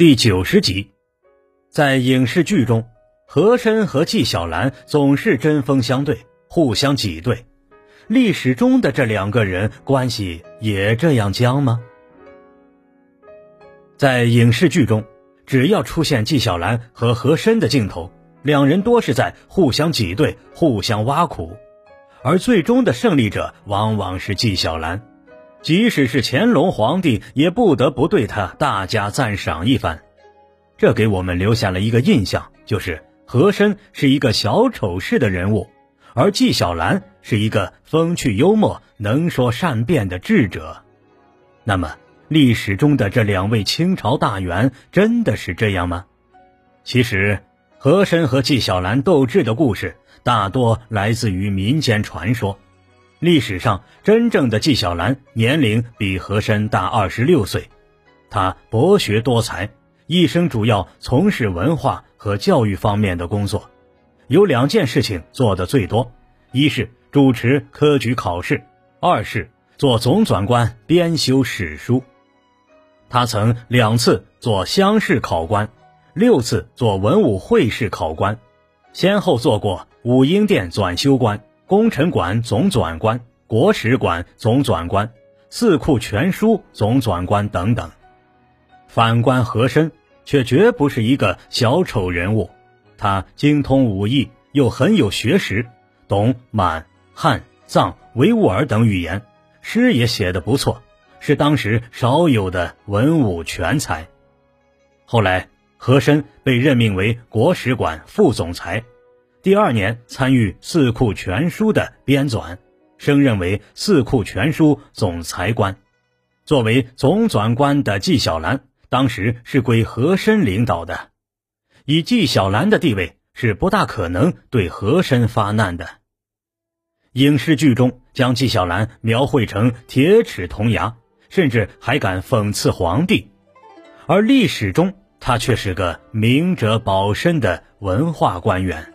第九十集，在影视剧中，和珅和纪晓岚总是针锋相对，互相挤兑。历史中的这两个人关系也这样僵吗？在影视剧中，只要出现纪晓岚和和珅的镜头，两人多是在互相挤兑、互相挖苦，而最终的胜利者往往是纪晓岚。即使是乾隆皇帝，也不得不对他大加赞赏一番。这给我们留下了一个印象，就是和珅是一个小丑式的人物，而纪晓岚是一个风趣幽默、能说善辩的智者。那么，历史中的这两位清朝大员真的是这样吗？其实，和珅和纪晓岚斗智的故事大多来自于民间传说。历史上真正的纪晓岚年龄比和珅大二十六岁，他博学多才，一生主要从事文化和教育方面的工作，有两件事情做得最多：一是主持科举考试，二是做总纂官编修史书。他曾两次做乡试考官，六次做文武会试考官，先后做过武英殿纂修官。工程馆总纂官、国史馆总纂官、四库全书总纂官等等。反观和珅，却绝不是一个小丑人物。他精通武艺，又很有学识，懂满、汉、藏、维吾尔等语言，诗也写得不错，是当时少有的文武全才。后来，和珅被任命为国史馆副总裁。第二年参与《四库全书》的编纂，升任为《四库全书》总裁官。作为总纂官的纪晓岚，当时是归和珅领导的。以纪晓岚的地位，是不大可能对和珅发难的。影视剧中将纪晓岚描绘成铁齿铜牙，甚至还敢讽刺皇帝，而历史中他却是个明哲保身的文化官员。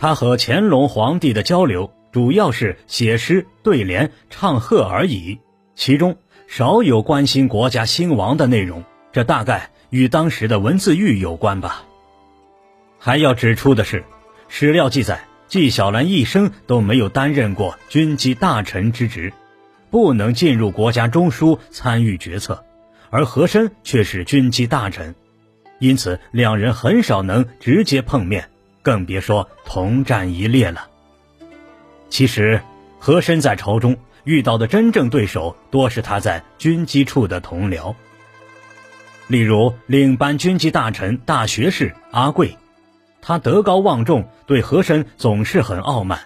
他和乾隆皇帝的交流主要是写诗、对联、唱和而已，其中少有关心国家兴亡的内容。这大概与当时的文字狱有关吧。还要指出的是，史料记载，纪晓岚一生都没有担任过军机大臣之职，不能进入国家中枢参与决策，而和珅却是军机大臣，因此两人很少能直接碰面。更别说同战一列了。其实，和珅在朝中遇到的真正对手，多是他在军机处的同僚。例如，领班军机大臣、大学士阿贵，他德高望重，对和珅总是很傲慢。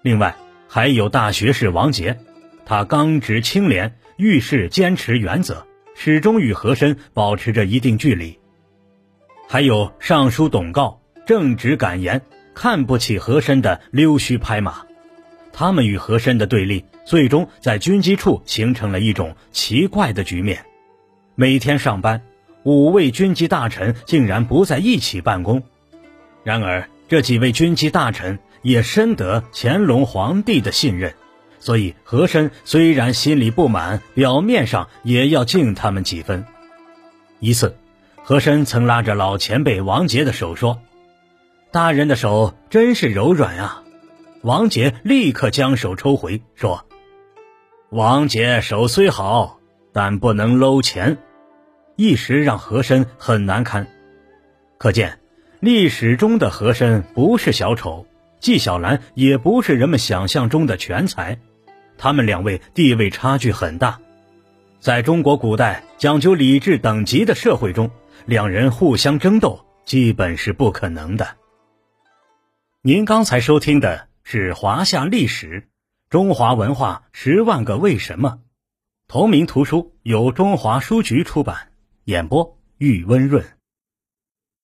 另外，还有大学士王杰，他刚直清廉，遇事坚持原则，始终与和珅保持着一定距离。还有尚书董诰。正直敢言，看不起和珅的溜须拍马，他们与和珅的对立，最终在军机处形成了一种奇怪的局面。每天上班，五位军机大臣竟然不在一起办公。然而，这几位军机大臣也深得乾隆皇帝的信任，所以和珅虽然心里不满，表面上也要敬他们几分。一次，和珅曾拉着老前辈王杰的手说。大人的手真是柔软啊！王杰立刻将手抽回，说：“王杰手虽好，但不能搂钱。”一时让和珅很难堪。可见，历史中的和珅不是小丑，纪晓岚也不是人们想象中的全才，他们两位地位差距很大。在中国古代讲究礼制等级的社会中，两人互相争斗基本是不可能的。您刚才收听的是华夏历史中华文化十万个为什么，同名图书由中华书局出版，演播玉温润。